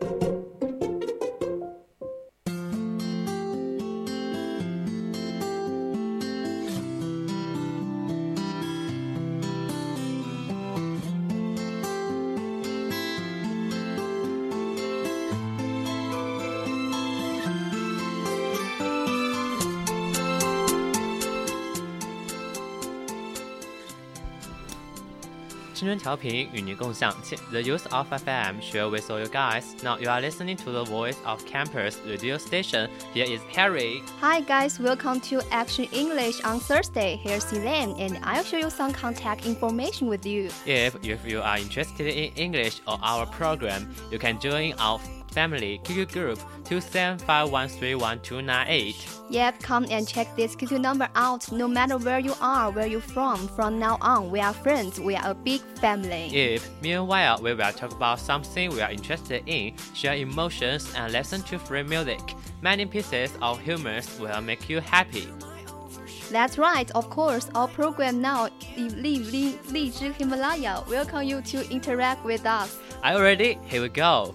thank you 青春调频与您共享，The Use of FM share with all you guys. Now you are listening to the voice of campus radio station. Here is Harry. Hi guys, welcome to Action English on Thursday. Here's Elaine, and I'll show you some contact information with you. If if you are interested in English or our program, you can join our family QQ group 275131298. Yep, come and check this QQ number out. No matter where you are, where you're from, from now on, we are friends. We are a big family. If meanwhile we will talk about something we are interested in, share emotions, and listen to free music, many pieces of humor will make you happy. That's right, of course. Our program now, Li Li Li Himalaya, welcome you to interact with us. Are you ready? Here we go.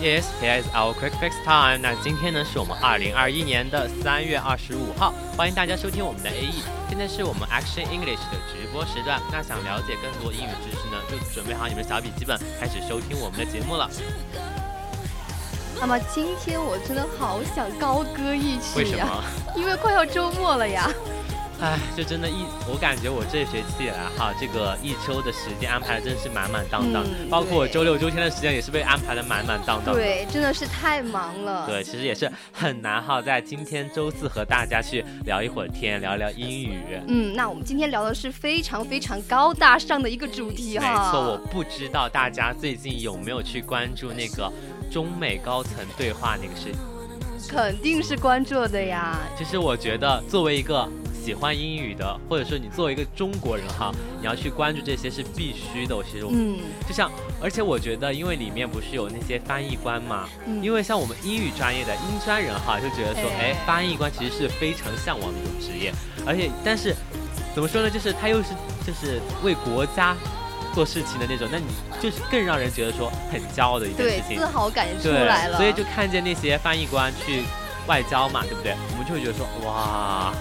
Yes, here is our quick fix time. 那今天呢是我们二零二一年的三月二十五号，欢迎大家收听我们的 AE。现在是我们 Action English 的直播时段。那想了解更多英语知识呢，就准备好你们的小笔记本，开始收听我们的节目了。那么今天我真的好想高歌一曲呀，因为快要周末了呀。唉，这真的，一我感觉我这学期以来哈，这个一周的时间安排的真的是满满当当，包括我周六周天的时间也是被安排的满满当当。对，真的是太忙了。对，其实也是很难哈，在今天周四和大家去聊一会儿天，聊聊英语。嗯，那我们今天聊的是非常非常高大上的一个主题哈。没错，我不知道大家最近有没有去关注那个中美高层对话那个事情。肯定是关注的呀。其实我觉得作为一个。喜欢英语的，或者说你作为一个中国人哈，你要去关注这些是必须的。我其实，嗯，就像，而且我觉得，因为里面不是有那些翻译官嘛，因为像我们英语专业的英专人哈，就觉得说，哎，翻译官其实是非常向往的一种职业，而且，但是，怎么说呢？就是他又是就是为国家做事情的那种，那你就是更让人觉得说很骄傲的一件事情，自豪感出来了。所以就看见那些翻译官去外交嘛，对不对？我们就会觉得说，哇。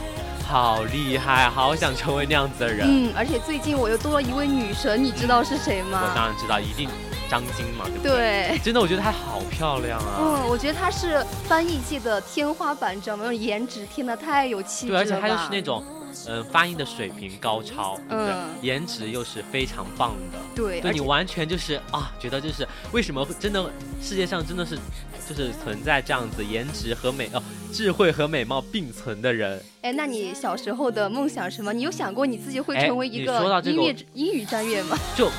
好厉害，好想成为那样子的人。嗯，而且最近我又多了一位女神，你知道是谁吗？我当然知道，一定张晶嘛，对不对？对，真的，我觉得她好漂亮啊。嗯，我觉得她是翻译界的天花板，知道吗？颜值天呐，太有气质了。对，而且她又是那种嗯，发音的水平高超，对不对？嗯颜值又是非常棒的，对，对你完全就是啊，觉得就是为什么会真的世界上真的是就是存在这样子颜值和美哦、智慧和美貌并存的人。哎，那你小时候的梦想是什么？你有想过你自己会哎成为一个音乐英语专业吗？就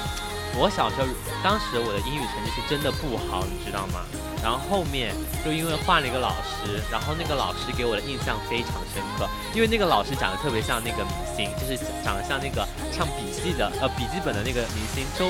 我小时候，当时我的英语成绩是真的不好，你知道吗？然后后面就因为换了一个老师，然后那个老师给我的印象非常深刻，因为那个老师长得特别像那个明星，就是长得像那个唱笔记的呃笔记本的那个明星周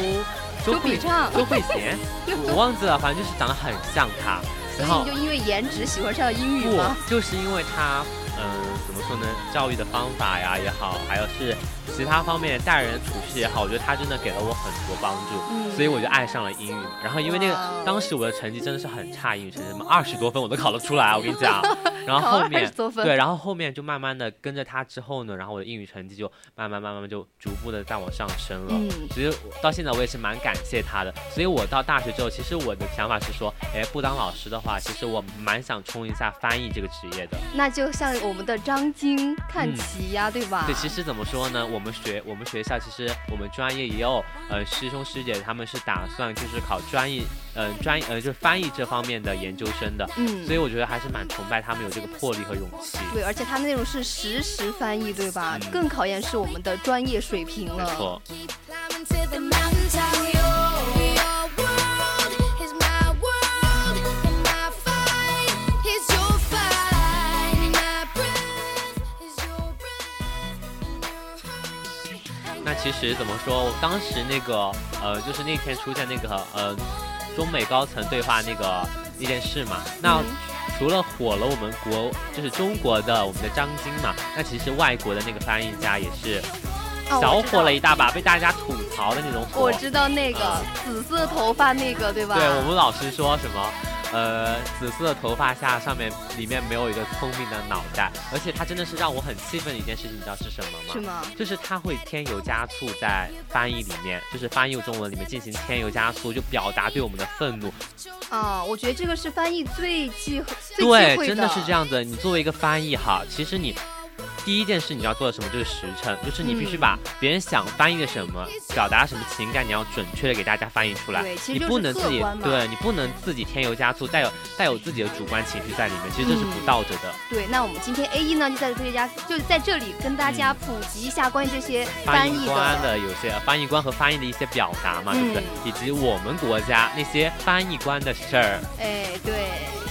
周笔畅周慧贤，我忘记了，反正就是长得很像他。然后就因为颜值喜欢上了英语不吗？，就是因为他，嗯、怎么说呢？教育的方法呀也好，还有是其他方面待人处事也好，我觉得他真的给了我很多帮助，嗯所以我就爱上了英语。然后因为那个当时我的成绩真的是很差，英语成绩什么二十多分我都考得出来，我跟你讲。然后考20后面对，然后后面就慢慢的跟着他之后呢，然后我的英语成绩就慢慢慢慢就逐步的在往上升了。嗯其实我到现在我也是蛮感谢他的，所以我到大学之后，其实我的想法是说，哎，不当老师的话，其实我蛮想冲一下翻译这个职业的。那就像我们的张晶、看齐呀，对吧？对，其实怎么说呢？我们学我们学校其实我们专业也有呃师兄师姐，他们是打算就是考专业呃专呃就是翻译这方面的研究生的，嗯所以我觉得还是蛮崇拜他们有这个魄力和勇气。对，而且他们那种是实时翻译，对吧？嗯更考验是我们的专业水平没了。错，其实怎么说？当时那个呃，就是那天出现那个呃，中美高层对话那个那件事嘛，那。嗯除了火了我们国，就是中国的我们的张晶嘛，那其实外国的那个翻译家也是小火了一大把，被大家吐槽的那种火。我知道那个紫色头发那个，对吧？对我们老师说什么，呃，紫色的头发下上面里面没有一个聪明的脑袋，而且他真的是让我很气愤的一件事情，你知道是什么吗？是吗？就是他会添油加醋在翻译里面，就是翻译中文里面进行添油加醋，就表达对我们的愤怒。啊，我觉得这个是翻译最忌最忌对，讳真的是这样子。你作为一个翻译哈，其实你。第一件事你要做的什么就是实诚，就是你必须嗯把别人想翻译的什么、表达什么情感，你要准确的给大家翻译出来你不能自己对你不能自己添油加醋，带有带有自己的主观情绪在里面，其实这是不嗯道德的。对，那我们今天 A 一呢，就在这家，就是在这里跟大家普及一下关于这些翻译译官的。的有些翻译官和翻译的一些表达嘛，对不对嗯？以及我们国家那些翻译官的事儿。哎，对。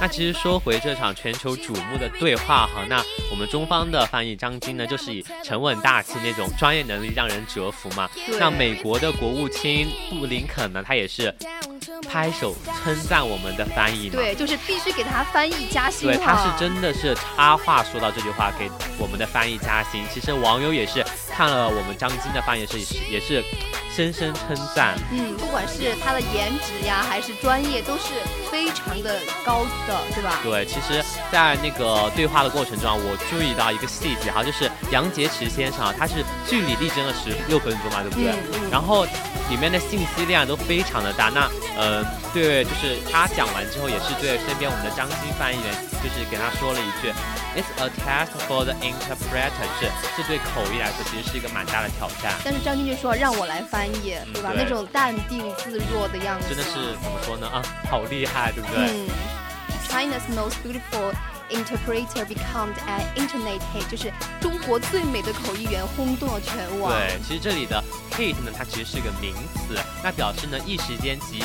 那其实说回这场全球瞩目的对话哈，那我们中方的翻译张晶呢，就是以沉稳大气那种专业能力让人折服嘛。对那美国的国务卿布林肯呢，他也是拍手称赞我们的翻译嘛。对，就是必须给他翻译加薪对，他是真的是插话说到这句话，给我们的翻译加薪。其实网友也是看了我们张晶的翻译是也是深深称赞。嗯，不管是他的颜值呀，还是专业，都是非常的高的，对吧？对，其实，在那个对话的过程中啊，我注意到一个细节哈，就是杨洁篪先生啊，他是据理力争了十六分钟嘛，对不对？嗯嗯然后里面的信息量都非常的大。那呃，对，就是他讲完之后，也是对身边我们的张晶翻译员，就是给他说了一句，It's a test for the interpreter，就是这对口译来说其实是一个蛮大的挑战。但是张晶就说让我来翻译，对吧？对那种淡定自若的样子，真的是怎么说呢？啊，好厉害，对不对？嗯，China's most beautiful interpreter become an internet hit，就是中国最美的口译员轰动了全网。对，其实这里的 hit 呢，它其实是个名词，那表示呢一时间即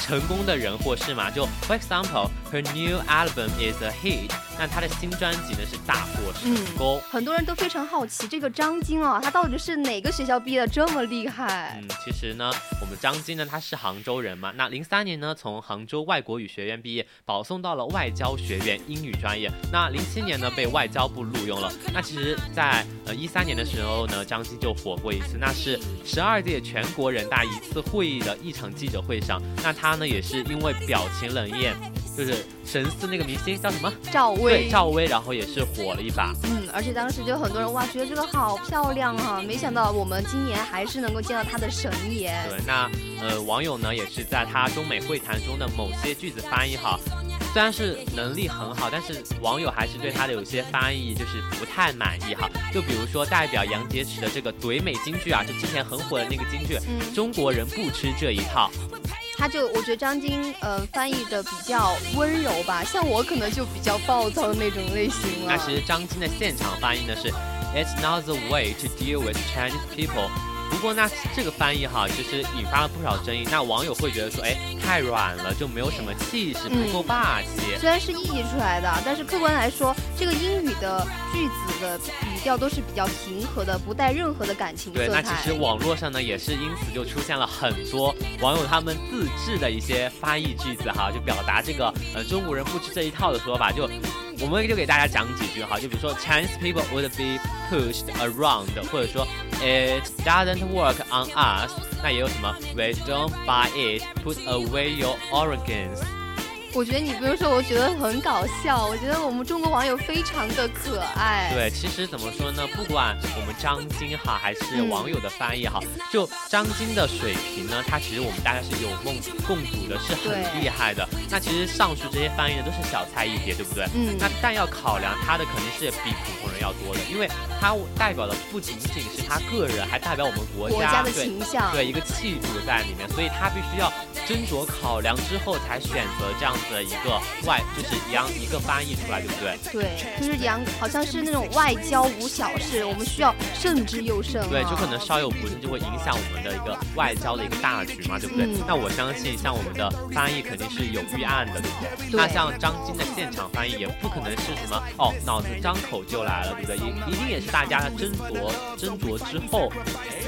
成功的人或事嘛。就 for example, her new album is a hit，那他的新专辑呢是大获成功。很多人都非常好奇，这个张晶啊，他到底是哪个学校毕业的这么厉害？嗯，其实呢，我们张晶呢，他是杭州人嘛。那零三年呢，从杭州外国语学院毕业，保送到了外交学院英语专业。那零七年呢，被外交部录用了。那其实在，呃一三年的时候呢，张晶就火过一次，那是十二届全国人大一次会议的一场记者会上。那他呢，也是因为表情冷艳。就是神似那个明星叫什么？赵薇。对，赵薇，然后也是火了一把。嗯，而且当时就很多人哇，觉得这个好漂亮啊！没想到我们今年还是能够见到她的神颜。对，那呃，网友呢也是在她中美会谈中的某些句子翻译哈。虽然是能力很好，但是网友还是对他的有些翻译就是不太满意哈。就比如说代表杨洁篪的这个怼美金句啊，就之前很火的那个金句，中国人不吃这一套。他就我觉得张晶呃翻译的比较温柔吧，像我可能就比较暴躁的那种类型了。那其实张晶的现场翻译呢是，It's not the way to deal with Chinese people。不过那这个翻译哈，其实引发了不少争议。那网友会觉得说，哎，太软了，就没有什么气势，不够霸气。虽然是译出来的，但是客观来说，这个英语的句子的语调都是比较平和的，不带任何的感情对，那其实网络上呢，也是因此就出现了很多网友他们自制的一些翻译句子哈，就表达这个呃中国人不吃这一套的说法就。我们就给大家讲几句哈，就比如说 Chinese people would be pushed around，或者说 It doesn't work on us，那也有什么 We don't buy it，put away your organs。 我觉得你不用说，我觉得很搞笑。我觉得我们中国网友非常的可爱。对，其实怎么说呢？不管我们张晶哈，还是网友的翻译哈，就张晶的水平呢，他其实我们大家是有目共睹的，是很厉害的。那其实上述这些翻译呢，都是小菜一碟，对不对？嗯。那但要考量他的肯定是比普通人要多的，因为他代表的不仅仅是他个人，还代表我们国家的形象，对一个气度在里面，所以他必须要斟酌考量之后才选择这样。的一个外就是杨一个翻译出来，对不对？对，就是杨好像是那种外交无小事，我们需要慎之又慎。对，就可能稍有不慎就会影响我们的一个外交的一个大局嘛，对不对？那我相信像我们的翻译肯定是有预案的，对不对？那像张晶的现场翻译也不可能是什么哦，脑子张口就来了，对不对？一一定也是大家斟酌斟酌之后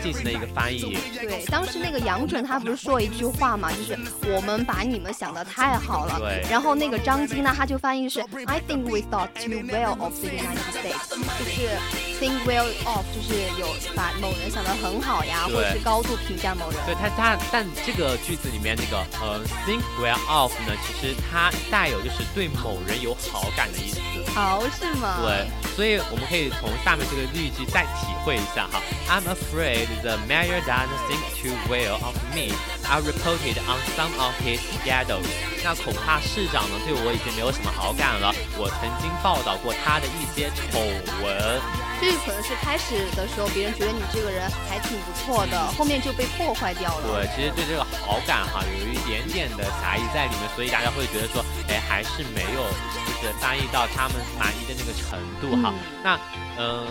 进行的一个翻译。对，当时那个杨准他不是说一句话嘛，就是我们把你们想的太好了。对，然后那个张晶呢，他就翻译是 I think we thought too well of the United States，就是 think well of，就是有把某人想得很好呀，或者是高度评价某人。对他，他但这个句子里面那个呃 think well of 呢，其实它带有就是对某人有好感的意思。好是吗？对，所以我们可以从下面这个例句再体会一下哈。I'm afraid the mayor doesn't think too well of me. I reported on some of his scandals. 那恐怕市长呢对我已经没有什么好感了。我曾经报道过他的一些丑闻。这可能是开始的时候别人觉得你这个人还挺不错的，后面就被破坏掉了。对，其实对这个好感哈有一点点的狭义在里面，所以大家会觉得说，哎，还是没有就是翻译到他们满意的那个程度哈。那嗯。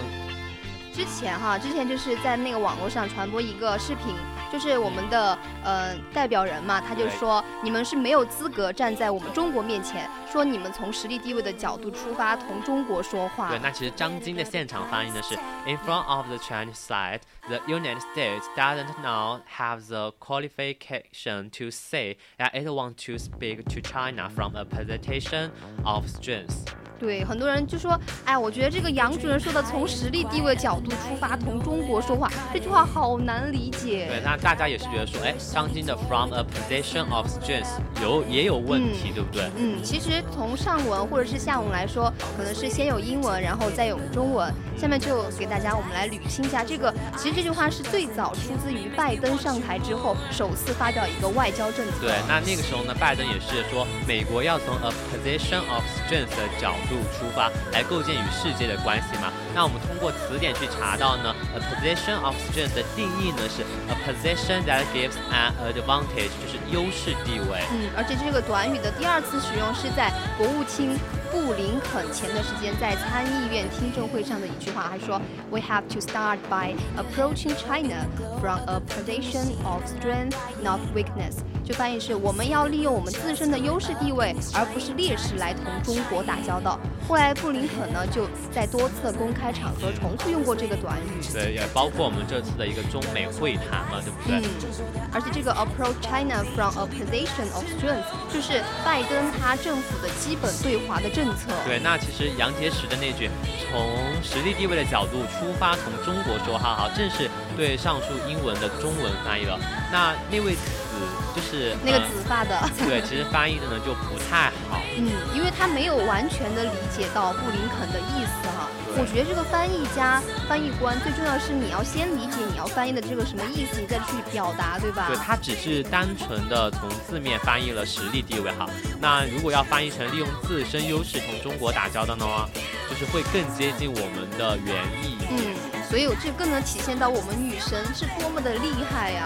之前哈，之前就是在那个网络上传播一个视频，就是我们的呃代表人嘛，他就说你们是没有资格站在我们中国面前，说你们从实力地位的角度出发同中国说话。对，那其实张晶的现场翻译呢是，In front of the Chinese side, the United States doesn't now have the qualification to say that it wants to speak to China from a position of strength. 对，很多人就说，哎，我觉得这个杨主任说的从实力地位角度出发同中国说话，这句话好难理解。对，那大家也是觉得说，哎，当今的 from a position of strength 有也有问题，对不对？嗯，其实从上文或者是下文来说，可能是先有英文，然后再有中文。下面就给大家我们来捋清一下，这个其实这句话是最早出自于拜登上台之后首次发表一个外交政策。对，那那个时候呢，拜登也是说，美国要从 a position of strength 的角出发来构建与世界的关系嘛。那我们通过词典去查到呢，a position of strength 的定义呢是 a position that gives an advantage，就是优势地位。嗯，而且这个短语的第二次使用是在国务卿。布林肯前段时间在参议院听证会上的一句话，还说：“We have to start by approaching China from a position of strength, not weakness。”就翻译是：我们要利用我们自身的优势地位，而不是劣势来同中国打交道。后来布林肯呢，就在多次公开场合重复用过这个短语。对，也包括我们这次的一个中美会谈嘛，对不对？嗯。而且这个 approach China from a position of strength，就是拜登他政府的基本对华的。政策对，那其实杨洁篪的那句从实力地位的角度出发，从中国说哈，哈，正是对上述英文的中文翻译了。那那位子就是那个紫发的，对，其实翻译的呢就不太好。嗯，因为他没有完全的理解到布林肯的意思哈。我觉得这个翻译家、翻译官最重要的是你要先理解你要翻译的这个什么意思，你再去表达，对吧？对他只是单纯的从字面翻译了实力地位哈。那如果要翻译成利用自身优势同中国打交道呢，就是会更接近我们的原意。嗯，所以这更能体现到我们女神是多么的厉害呀。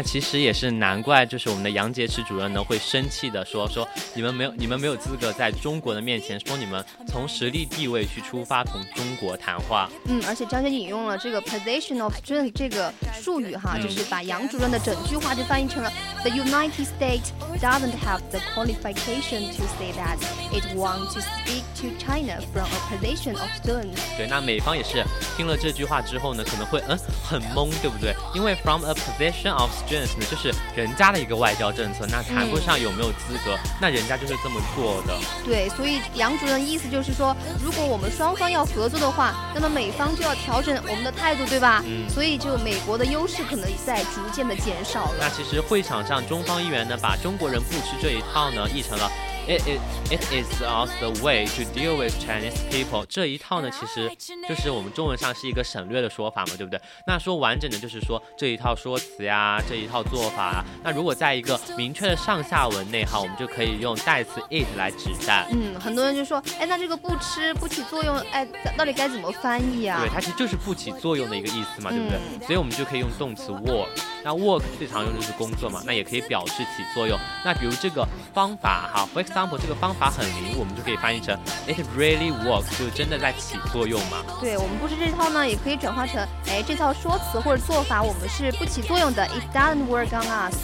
那其实也是难怪，就是我们的杨洁篪主任呢会生气的说说你们没有你们没有资格在中国的面前说你们从实力地位去出发同中国谈话。嗯，而且张姐引用了这个 position of strength 这个术语哈，就是把杨主任的整句话就翻译成了 The United States doesn't have the qualification to say that it wants to speak to China from a position of strength。对，那美方也是听了这句话之后呢，可能会嗯很懵，对不对？因为 from a position of strength 呢，就是人家的一个外交政策，那谈不上有没有资格，那人家就是这么做的。对，所以杨主任意思就是说，如果我们双方要合作的话，那么美方就要调整我们的态度，对吧？嗯。所以就美国的优势可能在逐渐的减少了。那其实会场让中方议员呢，把中国人不吃这一套呢，译成了。It is it is also the way to deal with Chinese people。这一套呢，其实就是我们中文上是一个省略的说法嘛，对不对？那说完整的，就是说这一套说辞呀，这一套做法。那如果在一个明确的上下文内哈，我们就可以用代词 it 来指代。嗯，很多人就说，哎，那这个不吃不起作用，哎，到底该怎么翻译啊？对，它其实就是不起作用的一个意思嘛，对不对？所以我们就可以用动词 work。那 work 最常用就是工作嘛，那也可以表示起作用。那比如这个方法哈，for example。这个方法很灵，我们就可以翻译成 It really works，就真的在起作用嘛。对我们不吃这套呢，也可以转化成，哎，这套说辞或者做法我们是不起作用的，It doesn't work on us。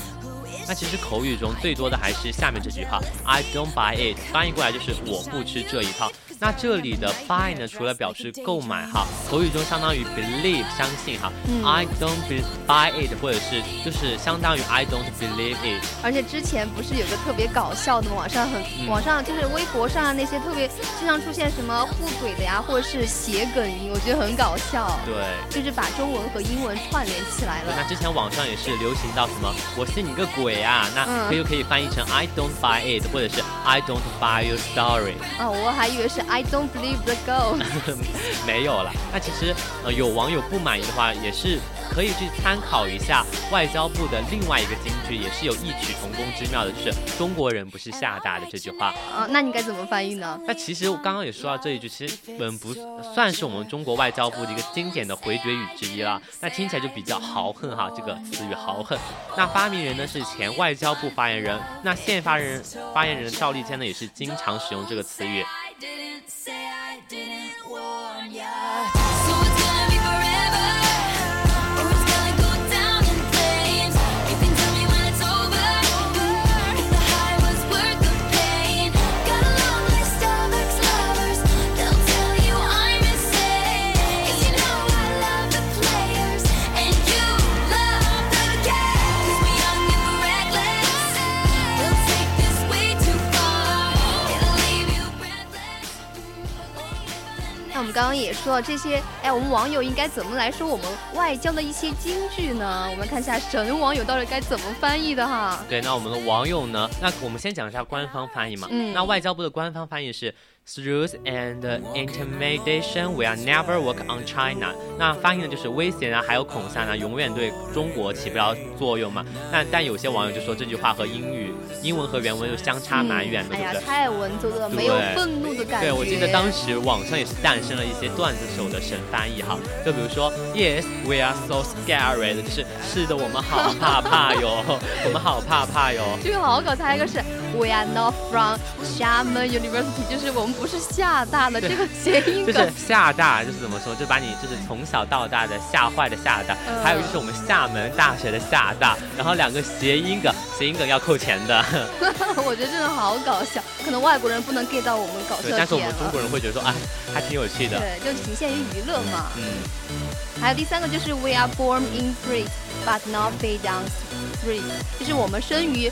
那其实口语中最多的还是下面这句话，I don't buy it，翻译过来就是我不吃这一套。那这里的 buy 呢，除了表示购买哈，口语中相当于 believe 相信哈嗯，I don't buy it，或者是就是相当于 I don't believe it。而且之前不是有个特别搞笑的，网上很网上就是微博上那些特别经常出现什么互怼的呀，或者是谐梗音，我觉得很搞笑。对，就是把中文和英文串联起来了。那之前网上也是流行到什么我信你个鬼啊，那可以可以翻译成 I don't buy it，或者是 I don't buy your story。啊，我还以为是。I don't believe the girl。没有了。那其实呃，有网友不满意的话，也是可以去参考一下外交部的另外一个金句，也是有异曲同工之妙的，就是“中国人不是吓大的”这句话。啊，那你该怎么翻译呢？那其实我刚刚也说到这一句，其实嗯不算是我们中国外交部的一个经典的回绝语之一了。那听起来就比较豪横哈，这个词语豪横。那发明人呢是前外交部发言人，那现发言人发言人赵立坚呢也是经常使用这个词语。刚刚也说了这些，哎，我们网友应该怎么来说我们外交的一些金句呢？我们看一下神网友到底该怎么翻译的哈。对，那我们的网友呢？那我们先讲一下官方翻译嘛。嗯。那外交部的官方翻译是。Threats and intimidation will never work on China。那翻译呢就是威胁啊，还有恐吓呢，永远对中国起不了作用嘛。那但有些网友就说这句话和英语、英文和原文又相差蛮远的，对不对？太文绉绉，没有愤怒的感觉。对，我记得当时网上也是诞生了一些段子手的神翻译哈，就比如说 Yes, we are so scared，就是是的，我们好怕怕哟，我们好怕怕哟。这个好搞笑，一个是 We are not from Xiamen University，就是我们。不是吓大的 这个谐音就是吓大，就是怎么说，就把你就是从小到大的吓坏的吓大，还有就是我们厦门大学的厦大，然后两个谐音梗，谐音梗要扣钱的。我觉得真的好搞笑，可能外国人不能 get 到我们搞笑点，但是我们中国人会觉得说，哎，还挺有趣的。对，就仅限于娱乐嘛。嗯。还有第三个就是 We are born in threat, but not be down threat，就是我们生于。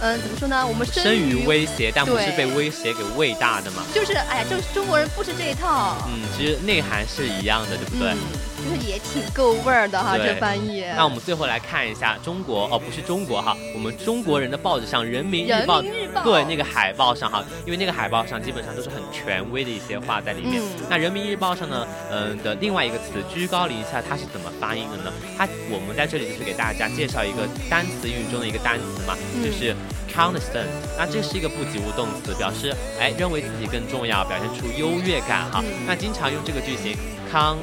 嗯，怎么说呢？我们生于威胁，但不是被威胁给喂大的嘛。就是，哎呀，就是中国人不吃这一套。嗯，其实内涵是一样的，对不对？就是也挺够味儿的哈，这翻译。那我们最后来看一下中国，哦，不是中国哈，我们中国人的报纸上《人民日报》对那个海报上哈，因为那个海报上基本上都是很权威的一些话在里面。那《人民日报》上呢，嗯的另外一个词“居高临下”，它是怎么发音的呢？它我们在这里就是给大家介绍一个单词英语中的一个单词嘛，就是。Constant，那这是一个不及物动词，表示哎认为自己更重要，表现出优越感哈。那经常用这个句型，con。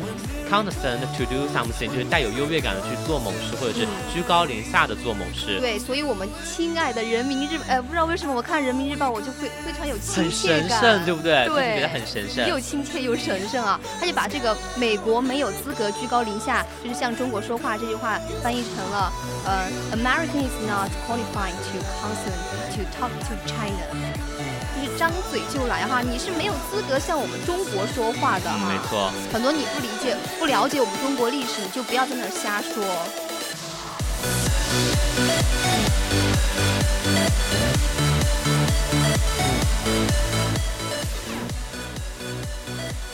Constant to do something 就是带有优越感的去做某事，或者是居高临下的做某事。对，所以我们亲爱的人民日，呃，不知道为什么我看人民日报我就会非常有亲切感，很神圣，对不对？对，觉得很神圣，又亲切又神圣啊！他就把这个美国没有资格居高临下，就是向中国说话这句话翻译成了，呃，American is not qualified to consent to talk to China。就是张嘴就来哈，你是没有资格向我们中国说话的哈。没错，很多你不理解、不了解我们中国历史，你就不要在那儿瞎说。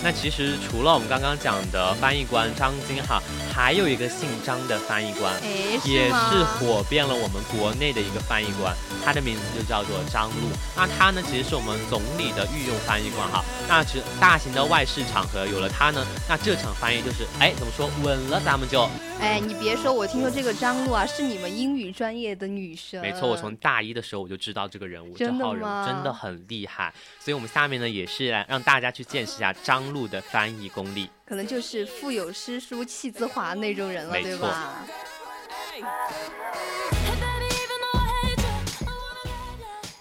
那其实除了我们刚刚讲的翻译官张晶哈，还有一个姓张的翻译官，也是火遍了我们国内的一个翻译官，他的名字就叫做张璐。那他呢，其实是我们总理的御用翻译官哈。那其实大型的外事场合有了他呢，那这场翻译就是哎，怎么说稳了，咱们就。哎，你别说，我听说这个张璐啊，是你们英语专业的女生。没错，我从大一的时候我就知道这个人物，这号人物真的很厉害。所以，我们下面呢，也是来让大家去见识一下张璐的翻译功力。可能就是腹有诗书气自华那种人了，对吧？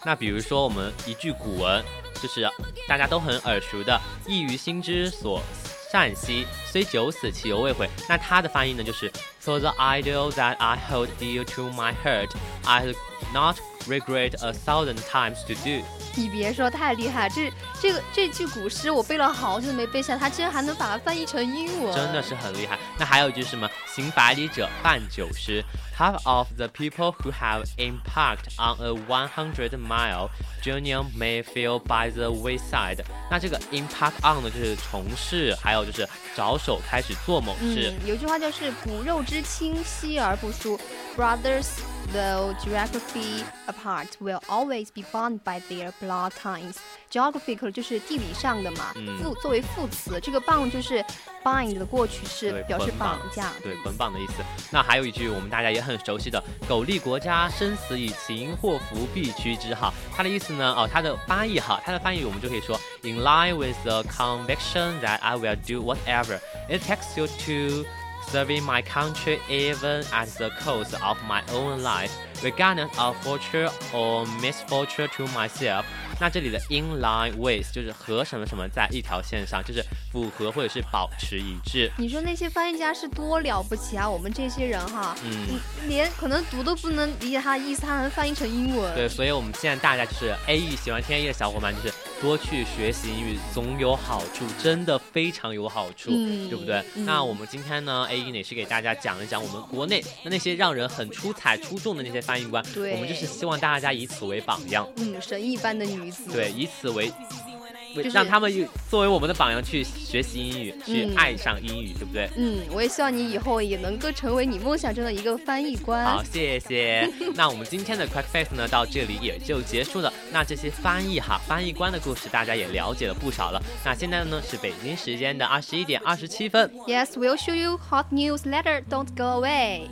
那比如说，我们一句古文，就是大家都很耳熟的“意于心之所”。善兮，虽九死，其犹未悔。那它的翻译呢，就是 For the ideal that I hold dear to my heart, I not regret a thousand times to do。你别说，太厉害！这这个这句古诗我背了好久没背下，他竟然还能把它翻译成英文，真的是很厉害。那还有一句什么？行百里者半九十。Half of the people who have impact on a 100-mile journey may feel by the wayside。那这个 impact on 呢，就是从事，还有就是着手开始做某事。嗯，有句话就是骨肉之亲，稀而不疏。Brothers, though geography apart, will always be bound by their blood ties. Geography 就是地理上的嘛，副作为副词，这个 bound 就是 bind 的过去式，表示绑架，对捆绑的意思。那还有一句我们大家也很。很熟悉的“苟利国家，生死以情，祸福必趋之”哈，它的意思呢？哦，它的翻译哈，它的翻译我们就可以说：“In line with the conviction that I will do whatever it takes you to Serving my country, even at the cost of my own life, regardless of fortune or misfortune to myself。” 那这里的 in line with 就是和什么什么在一条线上，就是符合或者是保持一致。你说那些翻译家是多了不起啊！我们这些人哈，嗯，连可能读都不能理解他的意思，他能翻译成英文。对，所以我们现在大家就是 A E 喜欢天 A 的小伙伴，就是多去学习英语，总有好处，真的非常有好处，对不对？那我们今天呢，A E 也是给大家讲一讲我们国内那那些让人很出彩、出众的那些翻译官，对，我们就是希望大家以此为榜样。嗯，神一般的女。对，以此为就让他们作为我们的榜样去学习英语，去爱上英语，对不对？嗯，我也希望你以后也能够成为你梦想中的一个翻译官。好，谢谢。那我们今天的 Quick Face 呢，到这里也就结束了。那这些翻译哈，翻译官的故事，大家也了解了不少了。那现在呢，是北京时间的二十一点二十七分。Yes, we'll show you hot news later. Don't go away.